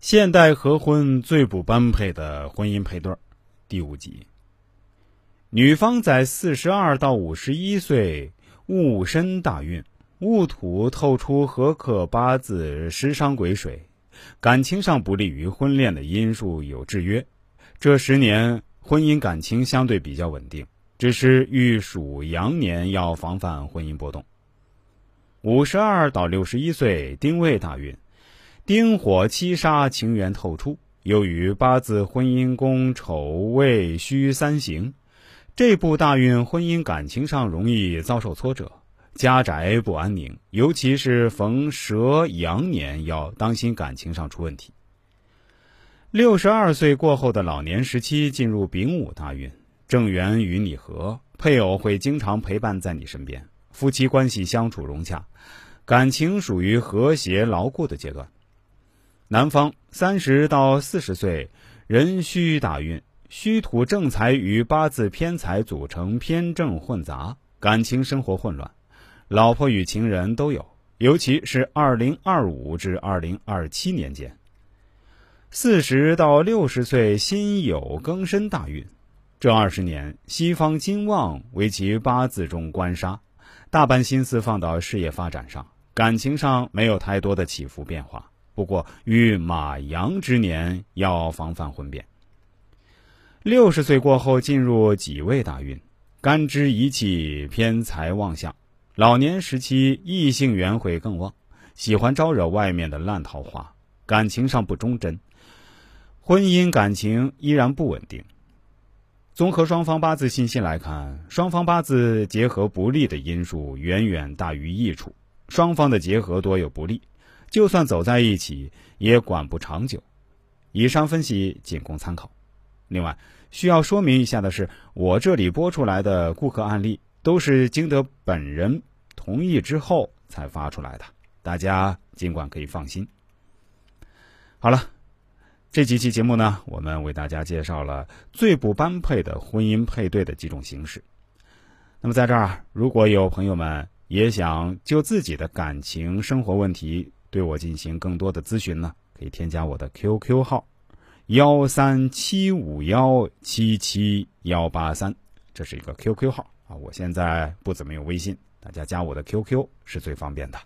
现代合婚最不般配的婚姻配对儿，第五集。女方在四十二到五十一岁，戊申大运，戊土透出合克八字，食伤癸水，感情上不利于婚恋的因素有制约。这十年婚姻感情相对比较稳定，只是遇属羊年要防范婚姻波动。五十二到六十一岁，丁未大运。丁火七杀，情缘透出。由于八字婚姻宫丑未戌三刑，这部大运婚姻感情上容易遭受挫折，家宅不安宁。尤其是逢蛇羊年，要当心感情上出问题。六十二岁过后的老年时期进入丙午大运，正缘与你合，配偶会经常陪伴在你身边，夫妻关系相处融洽，感情属于和谐牢固的阶段。南方三十到四十岁，壬戌大运，戌土正财与八字偏财组成偏正混杂，感情生活混乱，老婆与情人都有，尤其是二零二五至二零二七年间。四十到六十岁，辛酉庚申大运，这二十年西方金旺为其八字中官杀，大半心思放到事业发展上，感情上没有太多的起伏变化。不过，遇马羊之年要防范婚变。六十岁过后进入己未大运，干支一气偏财旺相，老年时期异性缘会更旺，喜欢招惹外面的烂桃花，感情上不忠贞，婚姻感情依然不稳定。综合双方八字信息来看，双方八字结合不利的因素远远大于益处，双方的结合多有不利。就算走在一起，也管不长久。以上分析仅供参考。另外，需要说明一下的是，我这里播出来的顾客案例都是经得本人同意之后才发出来的，大家尽管可以放心。好了，这几期节目呢，我们为大家介绍了最不般配的婚姻配对的几种形式。那么，在这儿，如果有朋友们也想就自己的感情生活问题，对我进行更多的咨询呢，可以添加我的 QQ 号幺三七五幺七七幺八三，这是一个 QQ 号啊。我现在不怎么用微信，大家加我的 QQ 是最方便的。